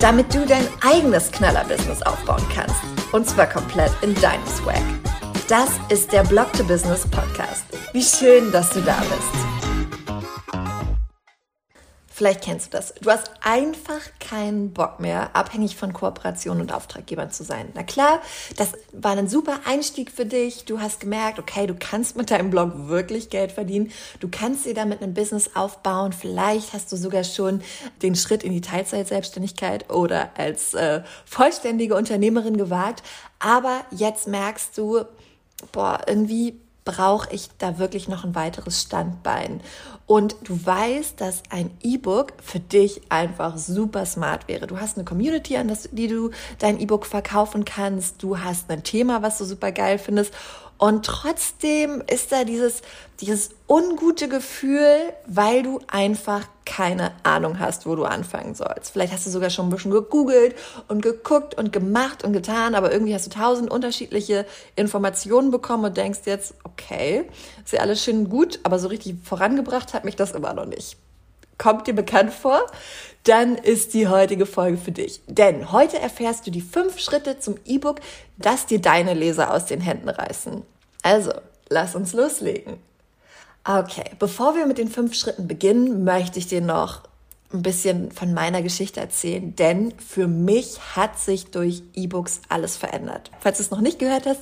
Damit du dein eigenes Knaller-Business aufbauen kannst. Und zwar komplett in deinem Swag. Das ist der Blog to Business Podcast. Wie schön, dass du da bist. Vielleicht kennst du das. Du hast einfach keinen Bock mehr, abhängig von Kooperationen und Auftraggebern zu sein. Na klar, das war ein super Einstieg für dich. Du hast gemerkt, okay, du kannst mit deinem Blog wirklich Geld verdienen. Du kannst dir damit ein Business aufbauen. Vielleicht hast du sogar schon den Schritt in die Teilzeitselbstständigkeit oder als äh, vollständige Unternehmerin gewagt. Aber jetzt merkst du, boah, irgendwie brauche ich da wirklich noch ein weiteres Standbein. Und du weißt, dass ein E-Book für dich einfach super smart wäre. Du hast eine Community, an das, die du dein E-Book verkaufen kannst. Du hast ein Thema, was du super geil findest. Und trotzdem ist da dieses, dieses ungute Gefühl, weil du einfach keine Ahnung hast, wo du anfangen sollst. Vielleicht hast du sogar schon ein bisschen gegoogelt und geguckt und gemacht und getan, aber irgendwie hast du tausend unterschiedliche Informationen bekommen und denkst jetzt, okay, ist ja alles schön gut, aber so richtig vorangebracht hat mich das immer noch nicht. Kommt dir bekannt vor? Dann ist die heutige Folge für dich. Denn heute erfährst du die fünf Schritte zum E-Book, das dir deine Leser aus den Händen reißen. Also, lass uns loslegen. Okay, bevor wir mit den fünf Schritten beginnen, möchte ich dir noch ein bisschen von meiner Geschichte erzählen, denn für mich hat sich durch E-Books alles verändert. Falls du es noch nicht gehört hast,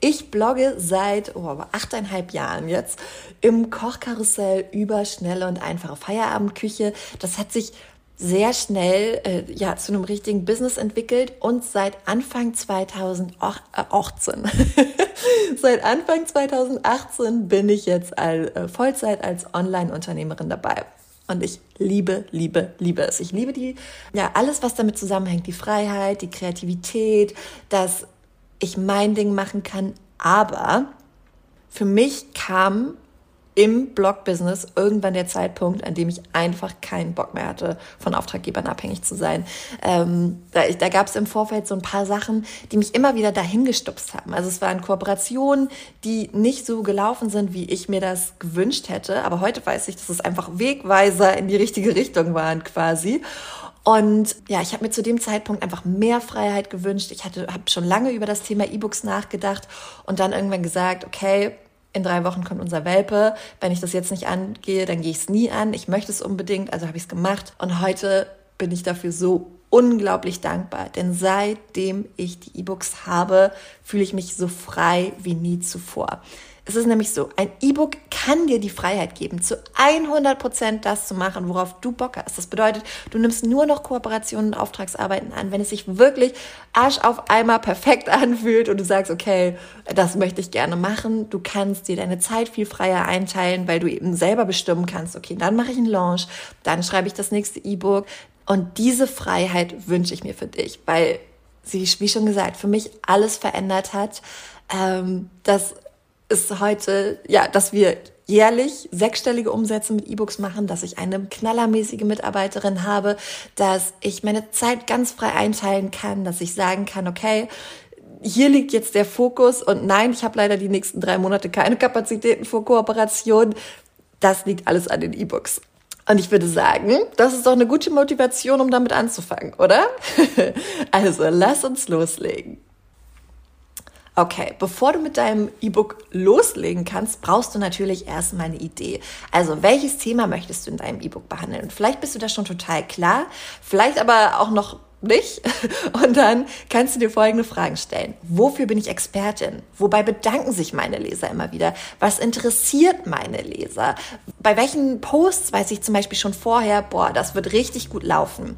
ich blogge seit oh, achteinhalb Jahren jetzt im Kochkarussell über schnelle und einfache Feierabendküche. Das hat sich sehr schnell äh, ja zu einem richtigen Business entwickelt und seit Anfang 2018 seit Anfang 2018 bin ich jetzt all, äh, Vollzeit als Online-Unternehmerin dabei. Und ich liebe, liebe, liebe es. Ich liebe die, ja, alles, was damit zusammenhängt. Die Freiheit, die Kreativität, dass ich mein Ding machen kann. Aber für mich kam im Blog-Business irgendwann der Zeitpunkt, an dem ich einfach keinen Bock mehr hatte, von Auftraggebern abhängig zu sein. Ähm, da da gab es im Vorfeld so ein paar Sachen, die mich immer wieder dahin gestupst haben. Also es waren Kooperationen, die nicht so gelaufen sind, wie ich mir das gewünscht hätte. Aber heute weiß ich, dass es einfach Wegweiser in die richtige Richtung waren quasi. Und ja, ich habe mir zu dem Zeitpunkt einfach mehr Freiheit gewünscht. Ich hatte, habe schon lange über das Thema E-Books nachgedacht und dann irgendwann gesagt, okay, in drei Wochen kommt unser Welpe. Wenn ich das jetzt nicht angehe, dann gehe ich es nie an. Ich möchte es unbedingt, also habe ich es gemacht. Und heute bin ich dafür so unglaublich dankbar, denn seitdem ich die E-Books habe, fühle ich mich so frei wie nie zuvor. Es ist nämlich so, ein E-Book kann dir die Freiheit geben, zu 100 Prozent das zu machen, worauf du Bock hast. Das bedeutet, du nimmst nur noch Kooperationen und Auftragsarbeiten an, wenn es sich wirklich Arsch auf einmal perfekt anfühlt und du sagst, okay, das möchte ich gerne machen. Du kannst dir deine Zeit viel freier einteilen, weil du eben selber bestimmen kannst, okay, dann mache ich einen Launch, dann schreibe ich das nächste E-Book. Und diese Freiheit wünsche ich mir für dich, weil sie, wie schon gesagt, für mich alles verändert hat. Ähm, dass ist heute, ja, dass wir jährlich sechsstellige Umsätze mit E-Books machen, dass ich eine knallermäßige Mitarbeiterin habe, dass ich meine Zeit ganz frei einteilen kann, dass ich sagen kann, okay, hier liegt jetzt der Fokus und nein, ich habe leider die nächsten drei Monate keine Kapazitäten für Kooperation. Das liegt alles an den E-Books. Und ich würde sagen, das ist doch eine gute Motivation, um damit anzufangen, oder? also, lass uns loslegen. Okay, bevor du mit deinem E-Book loslegen kannst, brauchst du natürlich erstmal eine Idee. Also, welches Thema möchtest du in deinem E-Book behandeln? Und vielleicht bist du da schon total klar, vielleicht aber auch noch nicht. Und dann kannst du dir folgende Fragen stellen. Wofür bin ich Expertin? Wobei bedanken sich meine Leser immer wieder? Was interessiert meine Leser? Bei welchen Posts weiß ich zum Beispiel schon vorher, boah, das wird richtig gut laufen?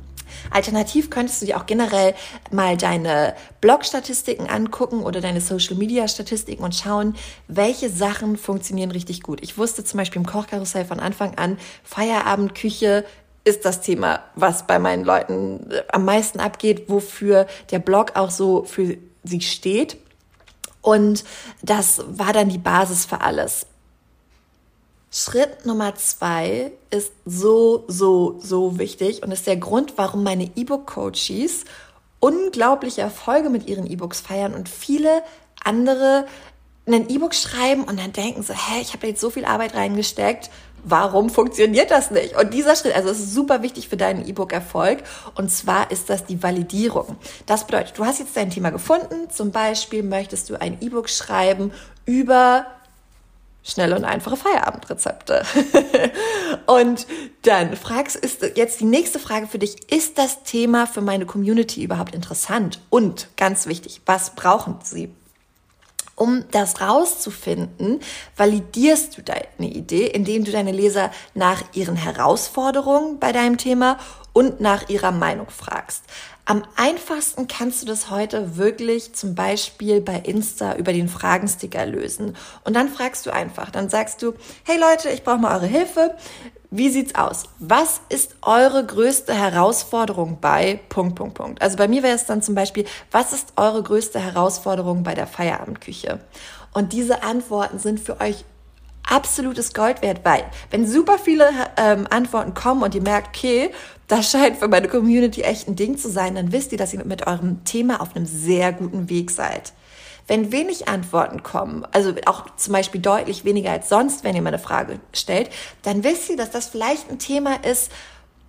Alternativ könntest du dir auch generell mal deine Blog-Statistiken angucken oder deine Social-Media-Statistiken und schauen, welche Sachen funktionieren richtig gut. Ich wusste zum Beispiel im Kochkarussell von Anfang an, Feierabendküche ist das Thema, was bei meinen Leuten äh, am meisten abgeht, wofür der Blog auch so für sie steht. Und das war dann die Basis für alles. Schritt Nummer zwei ist so, so, so wichtig und ist der Grund, warum meine E-Book-Coaches unglaubliche Erfolge mit ihren E-Books feiern und viele andere ein E-Book schreiben und dann denken so, hä, ich habe jetzt so viel Arbeit reingesteckt, warum funktioniert das nicht? Und dieser Schritt, also ist super wichtig für deinen E-Book-Erfolg und zwar ist das die Validierung. Das bedeutet, du hast jetzt dein Thema gefunden, zum Beispiel möchtest du ein E-Book schreiben über schnelle und einfache Feierabendrezepte. und dann fragst, ist jetzt die nächste Frage für dich, ist das Thema für meine Community überhaupt interessant? Und ganz wichtig, was brauchen sie? Um das rauszufinden, validierst du deine Idee, indem du deine Leser nach ihren Herausforderungen bei deinem Thema und nach ihrer Meinung fragst. Am einfachsten kannst du das heute wirklich zum Beispiel bei Insta über den Fragensticker lösen. Und dann fragst du einfach, dann sagst du, hey Leute, ich brauche mal eure Hilfe. Wie sieht's aus? Was ist eure größte Herausforderung bei Punkt, Punkt, Punkt? Also bei mir wäre es dann zum Beispiel, was ist eure größte Herausforderung bei der Feierabendküche? Und diese Antworten sind für euch absolutes Gold wert, weil wenn super viele ähm, Antworten kommen und ihr merkt, okay, das scheint für meine Community echt ein Ding zu sein, dann wisst ihr, dass ihr mit eurem Thema auf einem sehr guten Weg seid. Wenn wenig Antworten kommen, also auch zum Beispiel deutlich weniger als sonst, wenn ihr mal eine Frage stellt, dann wisst ihr, dass das vielleicht ein Thema ist,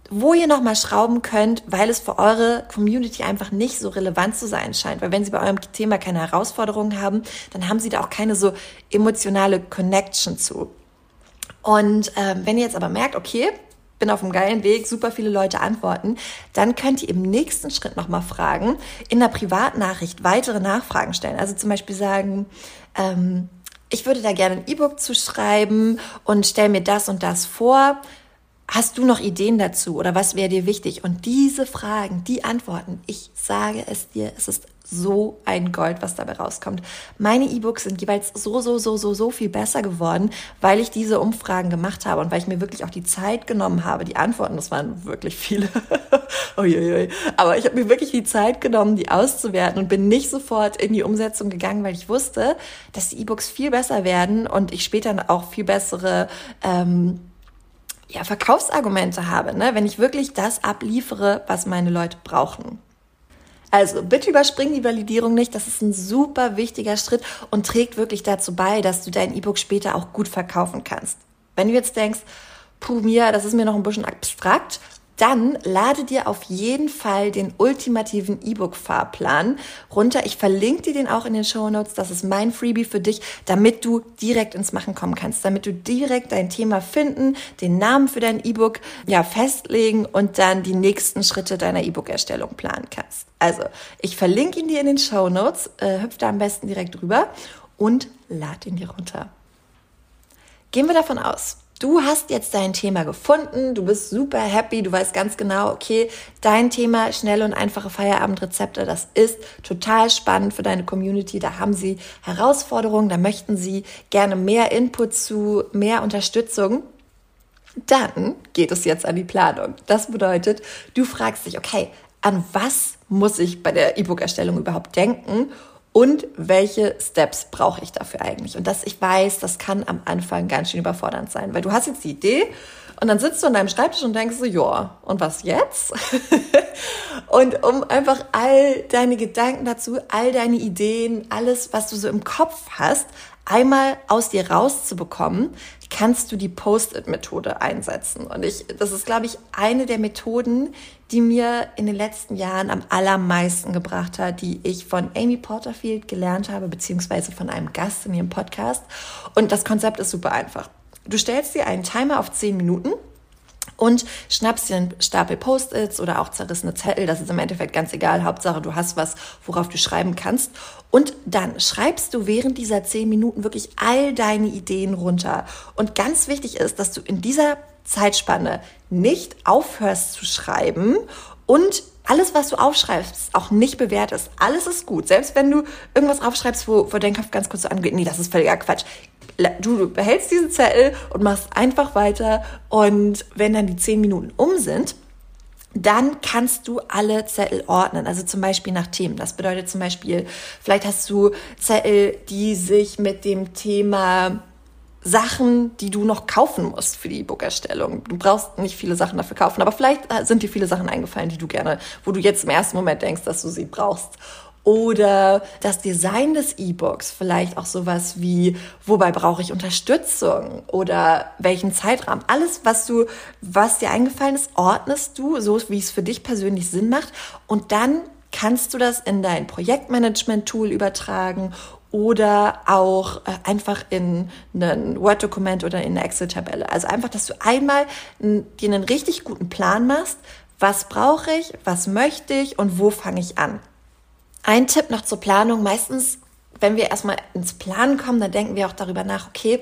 wo ihr nochmal schrauben könnt, weil es für eure Community einfach nicht so relevant zu sein scheint. Weil wenn sie bei eurem Thema keine Herausforderungen haben, dann haben sie da auch keine so emotionale Connection zu. Und ähm, wenn ihr jetzt aber merkt, okay, bin auf einem geilen Weg, super viele Leute antworten, dann könnt ihr im nächsten Schritt nochmal fragen, in der Privatnachricht weitere Nachfragen stellen. Also zum Beispiel sagen, ähm, ich würde da gerne ein E-Book zu schreiben und stell mir das und das vor. Hast du noch Ideen dazu oder was wäre dir wichtig? Und diese Fragen, die Antworten, ich sage es dir, es ist so ein Gold, was dabei rauskommt. Meine E-Books sind jeweils so, so, so, so, so viel besser geworden, weil ich diese Umfragen gemacht habe und weil ich mir wirklich auch die Zeit genommen habe. Die Antworten, das waren wirklich viele. Uiuiui. Aber ich habe mir wirklich die Zeit genommen, die auszuwerten und bin nicht sofort in die Umsetzung gegangen, weil ich wusste, dass die E-Books viel besser werden und ich später auch viel bessere ähm, ja, Verkaufsargumente habe, ne? wenn ich wirklich das abliefere, was meine Leute brauchen. Also bitte überspring die Validierung nicht. Das ist ein super wichtiger Schritt und trägt wirklich dazu bei, dass du dein E-Book später auch gut verkaufen kannst. Wenn du jetzt denkst, puh, Mia, das ist mir noch ein bisschen abstrakt, dann lade dir auf jeden Fall den ultimativen E-Book-Fahrplan runter. Ich verlinke dir den auch in den Show Notes. Das ist mein Freebie für dich, damit du direkt ins Machen kommen kannst, damit du direkt dein Thema finden, den Namen für dein E-Book ja festlegen und dann die nächsten Schritte deiner E-Book-Erstellung planen kannst. Also, ich verlinke ihn dir in den Show Notes, äh, hüpf da am besten direkt rüber und lad ihn dir runter. Gehen wir davon aus, Du hast jetzt dein Thema gefunden, du bist super happy, du weißt ganz genau, okay, dein Thema schnelle und einfache Feierabendrezepte, das ist total spannend für deine Community. Da haben sie Herausforderungen, da möchten sie gerne mehr Input zu, mehr Unterstützung. Dann geht es jetzt an die Planung. Das bedeutet, du fragst dich, okay, an was muss ich bei der E-Book-Erstellung überhaupt denken und welche Steps brauche ich dafür eigentlich? Und das, ich weiß, das kann am Anfang ganz schön überfordernd sein, weil du hast jetzt die Idee und dann sitzt du an deinem Schreibtisch und denkst so, ja, und was jetzt? und um einfach all deine Gedanken dazu, all deine Ideen, alles, was du so im Kopf hast, einmal aus dir rauszubekommen, kannst du die Post-it-Methode einsetzen. Und ich, das ist, glaube ich, eine der Methoden, die mir in den letzten Jahren am allermeisten gebracht hat, die ich von Amy Porterfield gelernt habe, beziehungsweise von einem Gast in ihrem Podcast. Und das Konzept ist super einfach. Du stellst dir einen Timer auf 10 Minuten und schnappst dir einen Stapel Post-its oder auch zerrissene Zettel, das ist im Endeffekt ganz egal, Hauptsache du hast was, worauf du schreiben kannst. Und dann schreibst du während dieser zehn Minuten wirklich all deine Ideen runter. Und ganz wichtig ist, dass du in dieser Zeitspanne nicht aufhörst zu schreiben und alles, was du aufschreibst, auch nicht bewertest. Alles ist gut. Selbst wenn du irgendwas aufschreibst, wo, wo dein Kopf ganz kurz so angeht, nee, das ist völliger Quatsch du behältst diesen Zettel und machst einfach weiter. Und wenn dann die zehn Minuten um sind, dann kannst du alle Zettel ordnen, also zum Beispiel nach Themen. Das bedeutet zum Beispiel, vielleicht hast du Zettel, die sich mit dem Thema Sachen, die du noch kaufen musst für die E-Book-Erstellung. Du brauchst nicht viele Sachen dafür kaufen, aber vielleicht sind dir viele Sachen eingefallen, die du gerne, wo du jetzt im ersten Moment denkst, dass du sie brauchst. Oder das Design des E-Books, vielleicht auch sowas wie, wobei brauche ich Unterstützung oder welchen Zeitrahmen. Alles, was du, was dir eingefallen ist, ordnest du, so wie es für dich persönlich Sinn macht. Und dann kannst du das in dein Projektmanagement-Tool übertragen oder auch äh, einfach in ein Word-Dokument oder in eine Excel-Tabelle. Also einfach, dass du einmal dir einen richtig guten Plan machst, was brauche ich, was möchte ich und wo fange ich an. Ein Tipp noch zur Planung. Meistens, wenn wir erstmal ins Planen kommen, dann denken wir auch darüber nach, okay,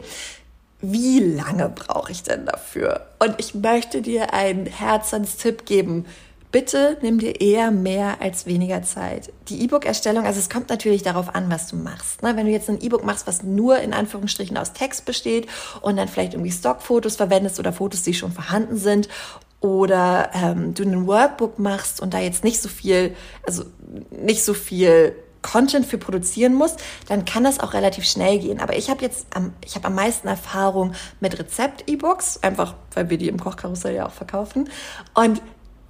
wie lange brauche ich denn dafür? Und ich möchte dir einen Herzenstipp geben. Bitte nimm dir eher mehr als weniger Zeit. Die E-Book-Erstellung, also es kommt natürlich darauf an, was du machst. Ne? Wenn du jetzt ein E-Book machst, was nur in Anführungsstrichen aus Text besteht und dann vielleicht irgendwie Stockfotos verwendest oder Fotos, die schon vorhanden sind oder ähm, du ein Workbook machst und da jetzt nicht so viel, also nicht so viel Content für produzieren musst, dann kann das auch relativ schnell gehen. Aber ich habe jetzt am, ich habe am meisten Erfahrung mit Rezept-E-Books, einfach weil wir die im Kochkarussell ja auch verkaufen. Und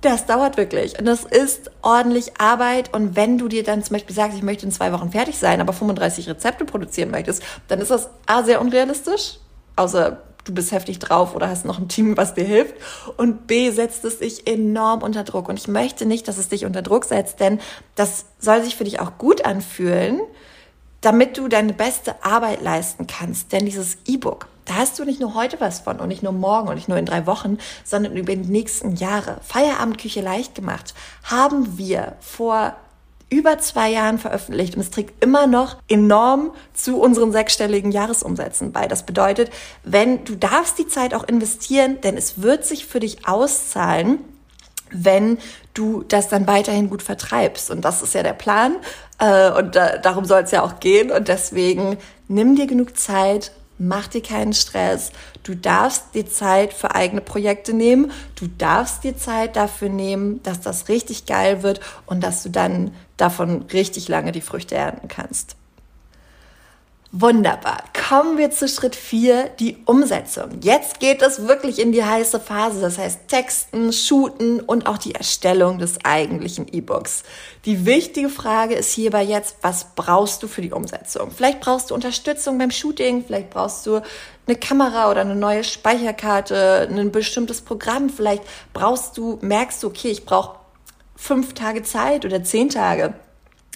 das dauert wirklich und das ist ordentlich Arbeit. Und wenn du dir dann zum Beispiel sagst, ich möchte in zwei Wochen fertig sein, aber 35 Rezepte produzieren möchtest, dann ist das A sehr unrealistisch, außer du bist heftig drauf oder hast noch ein Team, was dir hilft. Und B setzt es dich enorm unter Druck. Und ich möchte nicht, dass es dich unter Druck setzt, denn das soll sich für dich auch gut anfühlen, damit du deine beste Arbeit leisten kannst. Denn dieses E-Book, da hast du nicht nur heute was von und nicht nur morgen und nicht nur in drei Wochen, sondern über die nächsten Jahre. Feierabendküche leicht gemacht haben wir vor über zwei Jahren veröffentlicht und es trägt immer noch enorm zu unseren sechsstelligen Jahresumsätzen bei. Das bedeutet, wenn du darfst die Zeit auch investieren, denn es wird sich für dich auszahlen, wenn du das dann weiterhin gut vertreibst. Und das ist ja der Plan. Äh, und darum soll es ja auch gehen. Und deswegen nimm dir genug Zeit, Mach dir keinen Stress. Du darfst dir Zeit für eigene Projekte nehmen. Du darfst dir Zeit dafür nehmen, dass das richtig geil wird und dass du dann davon richtig lange die Früchte ernten kannst. Wunderbar. Kommen wir zu Schritt 4, die Umsetzung. Jetzt geht es wirklich in die heiße Phase, das heißt Texten, Shooten und auch die Erstellung des eigentlichen E-Books. Die wichtige Frage ist hierbei jetzt, was brauchst du für die Umsetzung? Vielleicht brauchst du Unterstützung beim Shooting, vielleicht brauchst du eine Kamera oder eine neue Speicherkarte, ein bestimmtes Programm, vielleicht brauchst du, merkst du, okay, ich brauche fünf Tage Zeit oder zehn Tage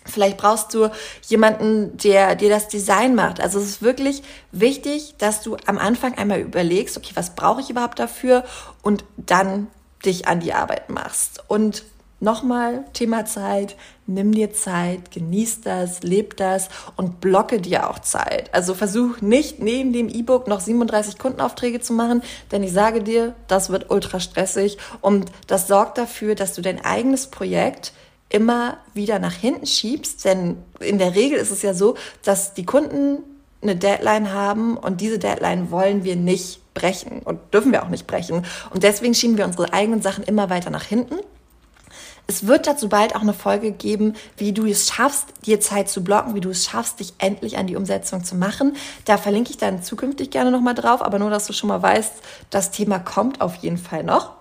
Vielleicht brauchst du jemanden, der dir das Design macht. Also es ist wirklich wichtig, dass du am Anfang einmal überlegst, okay, was brauche ich überhaupt dafür und dann dich an die Arbeit machst. Und nochmal Thema Zeit, nimm dir Zeit, genieß das, leb das und blocke dir auch Zeit. Also versuch nicht neben dem E-Book noch 37 Kundenaufträge zu machen, denn ich sage dir, das wird ultra stressig und das sorgt dafür, dass du dein eigenes Projekt immer wieder nach hinten schiebst, denn in der Regel ist es ja so, dass die Kunden eine Deadline haben und diese Deadline wollen wir nicht brechen und dürfen wir auch nicht brechen. Und deswegen schieben wir unsere eigenen Sachen immer weiter nach hinten. Es wird dazu bald auch eine Folge geben, wie du es schaffst, dir Zeit zu blocken, wie du es schaffst, dich endlich an die Umsetzung zu machen. Da verlinke ich dann zukünftig gerne nochmal drauf, aber nur, dass du schon mal weißt, das Thema kommt auf jeden Fall noch.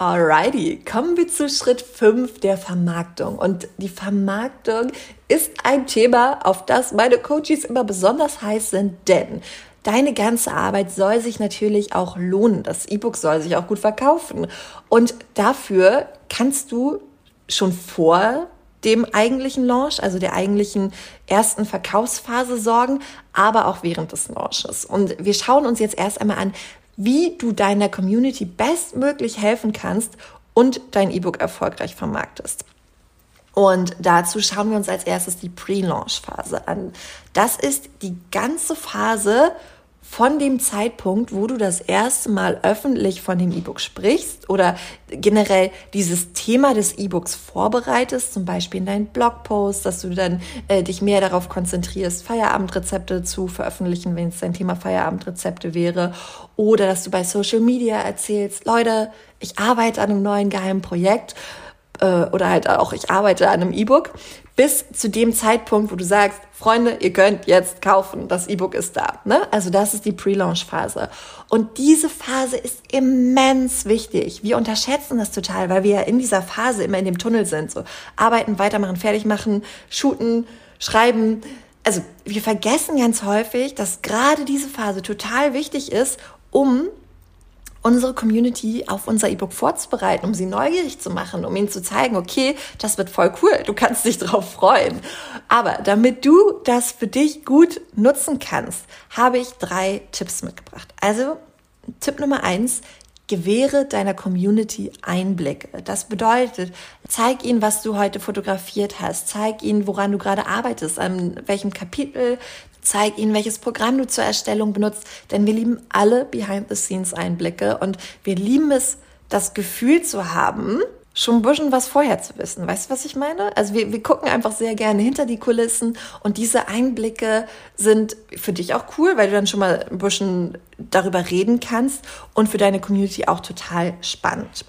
Alrighty, kommen wir zu Schritt 5 der Vermarktung. Und die Vermarktung ist ein Thema, auf das meine Coaches immer besonders heiß sind, denn deine ganze Arbeit soll sich natürlich auch lohnen. Das E-Book soll sich auch gut verkaufen. Und dafür kannst du schon vor dem eigentlichen Launch, also der eigentlichen ersten Verkaufsphase sorgen, aber auch während des Launches. Und wir schauen uns jetzt erst einmal an, wie du deiner Community bestmöglich helfen kannst und dein E-Book erfolgreich vermarktest. Und dazu schauen wir uns als erstes die Pre-Launch-Phase an. Das ist die ganze Phase von dem Zeitpunkt, wo du das erste Mal öffentlich von dem E-Book sprichst oder generell dieses Thema des E-Books vorbereitest, zum Beispiel in deinen Blogpost, dass du dann äh, dich mehr darauf konzentrierst, Feierabendrezepte zu veröffentlichen, wenn es dein Thema Feierabendrezepte wäre, oder dass du bei Social Media erzählst, Leute, ich arbeite an einem neuen geheimen Projekt äh, oder halt auch ich arbeite an einem E-Book, bis zu dem Zeitpunkt, wo du sagst, Freunde, ihr könnt jetzt kaufen, das E-Book ist da. Ne? Also das ist die Pre-Launch-Phase. Und diese Phase ist immens wichtig. Wir unterschätzen das total, weil wir ja in dieser Phase immer in dem Tunnel sind. So arbeiten, weitermachen, fertig machen, shooten, schreiben. Also wir vergessen ganz häufig, dass gerade diese Phase total wichtig ist, um unsere Community auf unser E-Book vorzubereiten, um sie neugierig zu machen, um ihnen zu zeigen, okay, das wird voll cool, du kannst dich drauf freuen. Aber damit du das für dich gut nutzen kannst, habe ich drei Tipps mitgebracht. Also Tipp Nummer eins, gewähre deiner Community Einblicke. Das bedeutet, zeig ihnen, was du heute fotografiert hast, zeig ihnen, woran du gerade arbeitest, an welchem Kapitel, Zeig ihnen, welches Programm du zur Erstellung benutzt, denn wir lieben alle Behind-the-Scenes-Einblicke und wir lieben es, das Gefühl zu haben, schon ein bisschen was vorher zu wissen. Weißt du, was ich meine? Also wir, wir gucken einfach sehr gerne hinter die Kulissen und diese Einblicke sind für dich auch cool, weil du dann schon mal ein bisschen darüber reden kannst und für deine Community auch total spannend.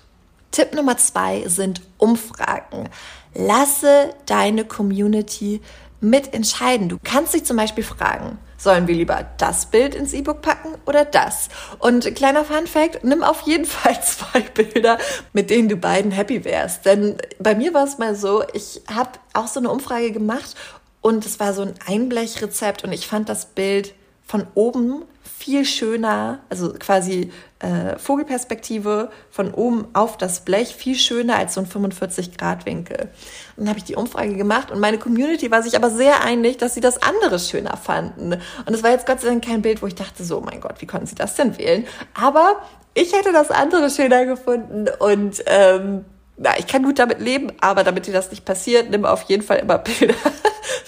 Tipp Nummer zwei sind Umfragen. Lasse deine Community mitentscheiden. Du kannst dich zum Beispiel fragen, sollen wir lieber das Bild ins E-Book packen oder das? Und kleiner Fun Fact, nimm auf jeden Fall zwei Bilder, mit denen du beiden happy wärst. Denn bei mir war es mal so, ich habe auch so eine Umfrage gemacht und es war so ein Einblechrezept und ich fand das Bild von oben viel schöner, also quasi äh, Vogelperspektive von oben auf das Blech, viel schöner als so ein 45-Grad-Winkel. Dann habe ich die Umfrage gemacht und meine Community war sich aber sehr einig, dass sie das andere schöner fanden. Und es war jetzt Gott sei Dank kein Bild, wo ich dachte, so, mein Gott, wie konnten sie das denn wählen? Aber ich hätte das andere schöner gefunden und ähm, na, ich kann gut damit leben, aber damit dir das nicht passiert, nimm auf jeden Fall immer Bilder,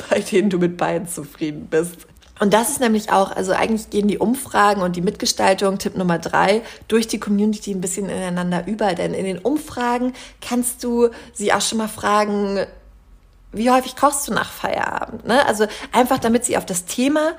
bei denen du mit beiden zufrieden bist. Und das ist nämlich auch, also eigentlich gehen die Umfragen und die Mitgestaltung, Tipp Nummer drei, durch die Community ein bisschen ineinander über. Denn in den Umfragen kannst du sie auch schon mal fragen, wie häufig kochst du nach Feierabend? Ne? Also einfach, damit sie auf das Thema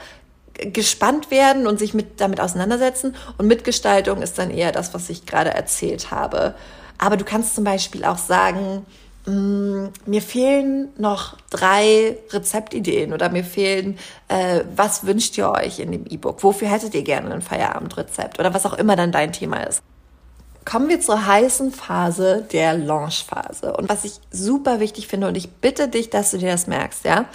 gespannt werden und sich mit, damit auseinandersetzen. Und Mitgestaltung ist dann eher das, was ich gerade erzählt habe. Aber du kannst zum Beispiel auch sagen, mir fehlen noch drei Rezeptideen oder mir fehlen, äh, was wünscht ihr euch in dem E-Book? Wofür hättet ihr gerne ein Feierabendrezept oder was auch immer dann dein Thema ist? Kommen wir zur heißen Phase der Launch-Phase. Und was ich super wichtig finde, und ich bitte dich, dass du dir das merkst, ja,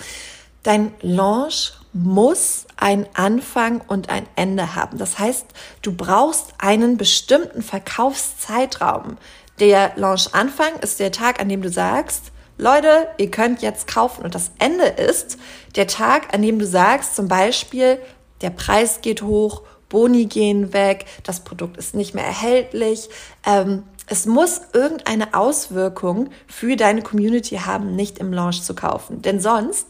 dein Launch muss ein Anfang und ein Ende haben. Das heißt, du brauchst einen bestimmten Verkaufszeitraum. Der Launch-Anfang ist der Tag, an dem du sagst, Leute, ihr könnt jetzt kaufen. Und das Ende ist der Tag, an dem du sagst, zum Beispiel, der Preis geht hoch, Boni gehen weg, das Produkt ist nicht mehr erhältlich. Ähm, es muss irgendeine Auswirkung für deine Community haben, nicht im Launch zu kaufen. Denn sonst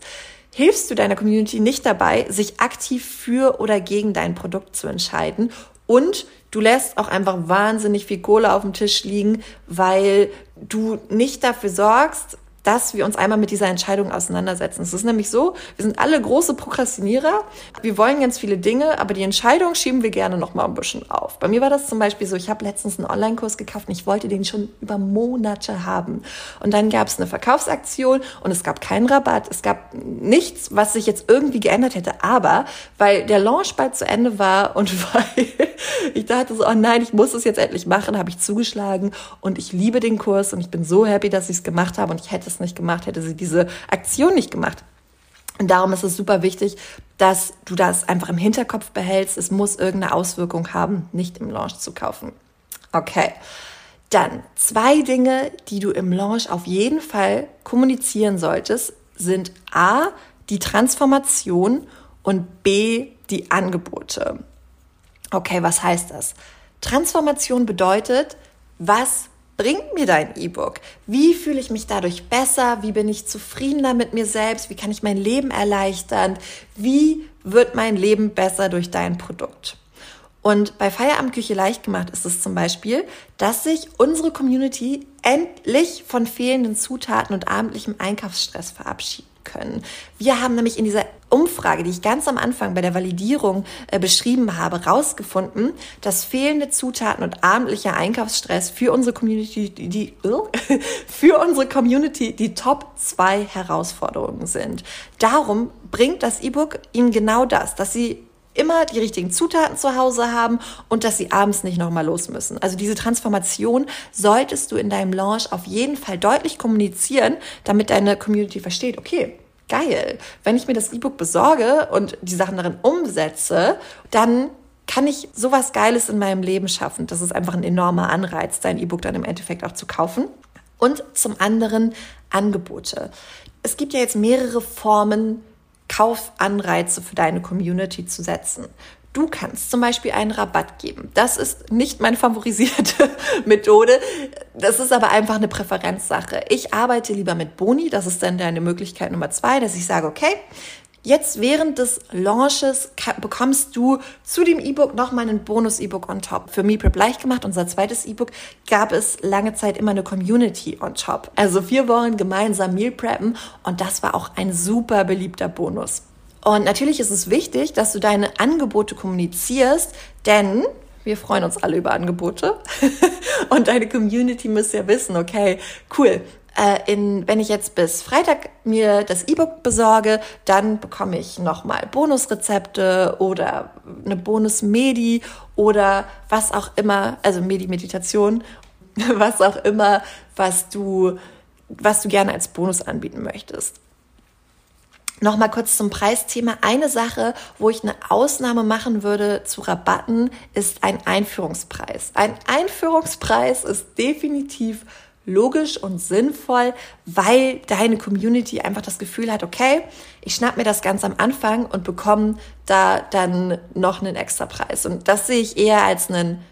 hilfst du deiner Community nicht dabei, sich aktiv für oder gegen dein Produkt zu entscheiden und du lässt auch einfach wahnsinnig viel Kohle auf dem Tisch liegen, weil du nicht dafür sorgst, dass wir uns einmal mit dieser Entscheidung auseinandersetzen. Es ist nämlich so, wir sind alle große Prokrastinierer. Wir wollen ganz viele Dinge, aber die Entscheidung schieben wir gerne noch mal ein bisschen auf. Bei mir war das zum Beispiel so, ich habe letztens einen Online-Kurs gekauft und ich wollte den schon über Monate haben. Und dann gab es eine Verkaufsaktion und es gab keinen Rabatt. Es gab nichts, was sich jetzt irgendwie geändert hätte. Aber weil der Launch bald zu Ende war und weil ich dachte so, oh nein, ich muss es jetzt endlich machen, habe ich zugeschlagen und ich liebe den Kurs und ich bin so happy, dass ich es gemacht habe und ich hätte es nicht gemacht, hätte sie diese Aktion nicht gemacht. Und darum ist es super wichtig, dass du das einfach im Hinterkopf behältst. Es muss irgendeine Auswirkung haben, nicht im Launch zu kaufen. Okay. Dann zwei Dinge, die du im Launch auf jeden Fall kommunizieren solltest, sind A, die Transformation und B, die Angebote. Okay, was heißt das? Transformation bedeutet, was bringt mir dein E-Book? Wie fühle ich mich dadurch besser? Wie bin ich zufriedener mit mir selbst? Wie kann ich mein Leben erleichtern? Wie wird mein Leben besser durch dein Produkt? Und bei Feierabendküche leicht gemacht ist es zum Beispiel, dass sich unsere Community endlich von fehlenden Zutaten und abendlichem Einkaufsstress verabschiedet können. Wir haben nämlich in dieser Umfrage, die ich ganz am Anfang bei der Validierung äh, beschrieben habe, herausgefunden, dass fehlende Zutaten und abendlicher Einkaufsstress für unsere Community die, die für unsere Community die Top zwei Herausforderungen sind. Darum bringt das E-Book ihnen genau das, dass sie immer die richtigen Zutaten zu Hause haben und dass sie abends nicht nochmal los müssen. Also diese Transformation solltest du in deinem Launch auf jeden Fall deutlich kommunizieren, damit deine Community versteht, okay, geil, wenn ich mir das E-Book besorge und die Sachen darin umsetze, dann kann ich sowas Geiles in meinem Leben schaffen. Das ist einfach ein enormer Anreiz, dein E-Book dann im Endeffekt auch zu kaufen. Und zum anderen Angebote. Es gibt ja jetzt mehrere Formen, Kaufanreize für deine Community zu setzen. Du kannst zum Beispiel einen Rabatt geben. Das ist nicht meine favorisierte Methode. Das ist aber einfach eine Präferenzsache. Ich arbeite lieber mit Boni. Das ist dann deine Möglichkeit Nummer zwei, dass ich sage, okay, Jetzt während des Launches bekommst du zu dem E-Book nochmal einen Bonus-E-Book on top. Für MePrep leicht gemacht, unser zweites E-Book, gab es lange Zeit immer eine Community on top. Also wir wollen gemeinsam Meal preppen und das war auch ein super beliebter Bonus. Und natürlich ist es wichtig, dass du deine Angebote kommunizierst, denn wir freuen uns alle über Angebote. und deine Community muss ja wissen, okay, cool, äh, in, wenn ich jetzt bis Freitag mir das E-Book besorge, dann bekomme ich nochmal Bonusrezepte oder eine Bonus-Medi oder was auch immer, also Medi-Meditation, was auch immer, was du, was du gerne als Bonus anbieten möchtest. Nochmal kurz zum Preisthema. Eine Sache, wo ich eine Ausnahme machen würde zu Rabatten, ist ein Einführungspreis. Ein Einführungspreis ist definitiv logisch und sinnvoll, weil deine Community einfach das Gefühl hat, okay, ich schnapp mir das ganz am Anfang und bekomme da dann noch einen extra Preis. Und das sehe ich eher als einen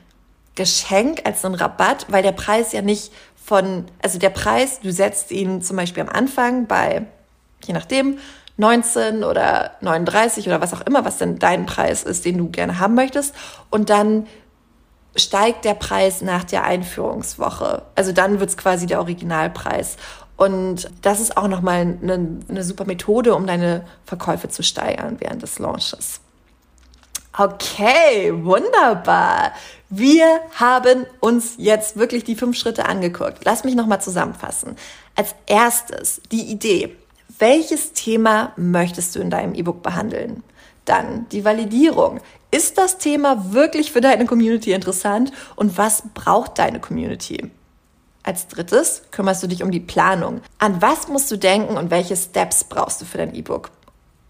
Geschenk, als einen Rabatt, weil der Preis ja nicht von, also der Preis, du setzt ihn zum Beispiel am Anfang bei, je nachdem, 19 oder 39 oder was auch immer, was denn dein Preis ist, den du gerne haben möchtest. Und dann steigt der Preis nach der Einführungswoche. Also dann wird's quasi der Originalpreis. Und das ist auch nochmal eine, eine super Methode, um deine Verkäufe zu steigern während des Launches. Okay, wunderbar. Wir haben uns jetzt wirklich die fünf Schritte angeguckt. Lass mich nochmal zusammenfassen. Als erstes die Idee. Welches Thema möchtest du in deinem E-Book behandeln? Dann die Validierung. Ist das Thema wirklich für deine Community interessant und was braucht deine Community? Als drittes kümmerst du dich um die Planung. An was musst du denken und welche Steps brauchst du für dein E-Book?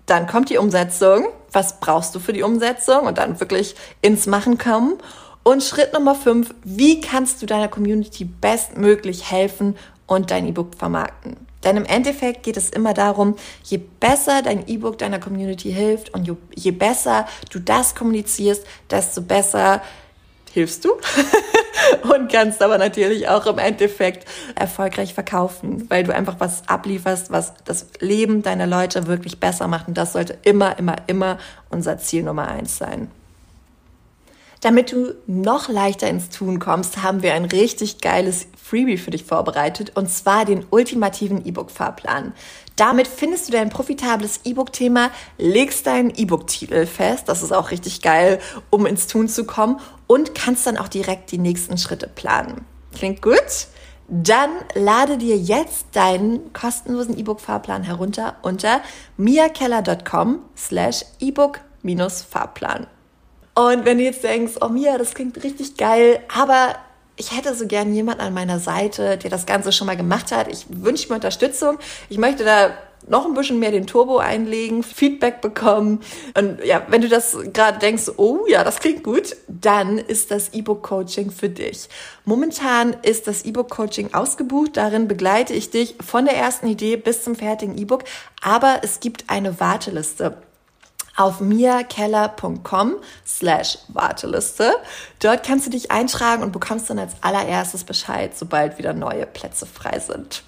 Dann kommt die Umsetzung. Was brauchst du für die Umsetzung? Und dann wirklich ins Machen kommen. Und Schritt Nummer fünf, wie kannst du deiner Community bestmöglich helfen und dein E-Book vermarkten? Denn im Endeffekt geht es immer darum, je besser dein E-Book deiner Community hilft und je besser du das kommunizierst, desto besser hilfst du und kannst aber natürlich auch im Endeffekt erfolgreich verkaufen, weil du einfach was ablieferst, was das Leben deiner Leute wirklich besser macht. Und das sollte immer, immer, immer unser Ziel Nummer eins sein. Damit du noch leichter ins Tun kommst, haben wir ein richtig geiles Freebie für dich vorbereitet und zwar den ultimativen E-Book-Fahrplan. Damit findest du dein profitables E-Book-Thema, legst deinen E-Book-Titel fest, das ist auch richtig geil, um ins Tun zu kommen und kannst dann auch direkt die nächsten Schritte planen. Klingt gut? Dann lade dir jetzt deinen kostenlosen E-Book-Fahrplan herunter unter miakeller.com slash E-Book-Fahrplan. Und wenn du jetzt denkst, oh Mia, das klingt richtig geil, aber ich hätte so gern jemanden an meiner Seite, der das Ganze schon mal gemacht hat. Ich wünsche mir Unterstützung. Ich möchte da noch ein bisschen mehr den Turbo einlegen, Feedback bekommen. Und ja, wenn du das gerade denkst, oh ja, das klingt gut, dann ist das E-Book-Coaching für dich. Momentan ist das E-Book-Coaching ausgebucht. Darin begleite ich dich von der ersten Idee bis zum fertigen E-Book. Aber es gibt eine Warteliste. Auf miakeller.com slash Warteliste. Dort kannst du dich eintragen und bekommst dann als allererstes Bescheid, sobald wieder neue Plätze frei sind.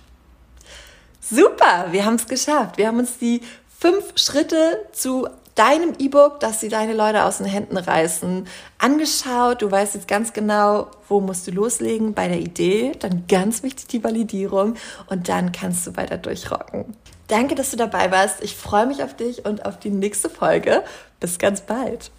Super, wir haben es geschafft. Wir haben uns die fünf Schritte zu deinem E-Book, dass sie deine Leute aus den Händen reißen, angeschaut. Du weißt jetzt ganz genau, wo musst du loslegen bei der Idee. Dann ganz wichtig die Validierung und dann kannst du weiter durchrocken. Danke, dass du dabei warst. Ich freue mich auf dich und auf die nächste Folge. Bis ganz bald.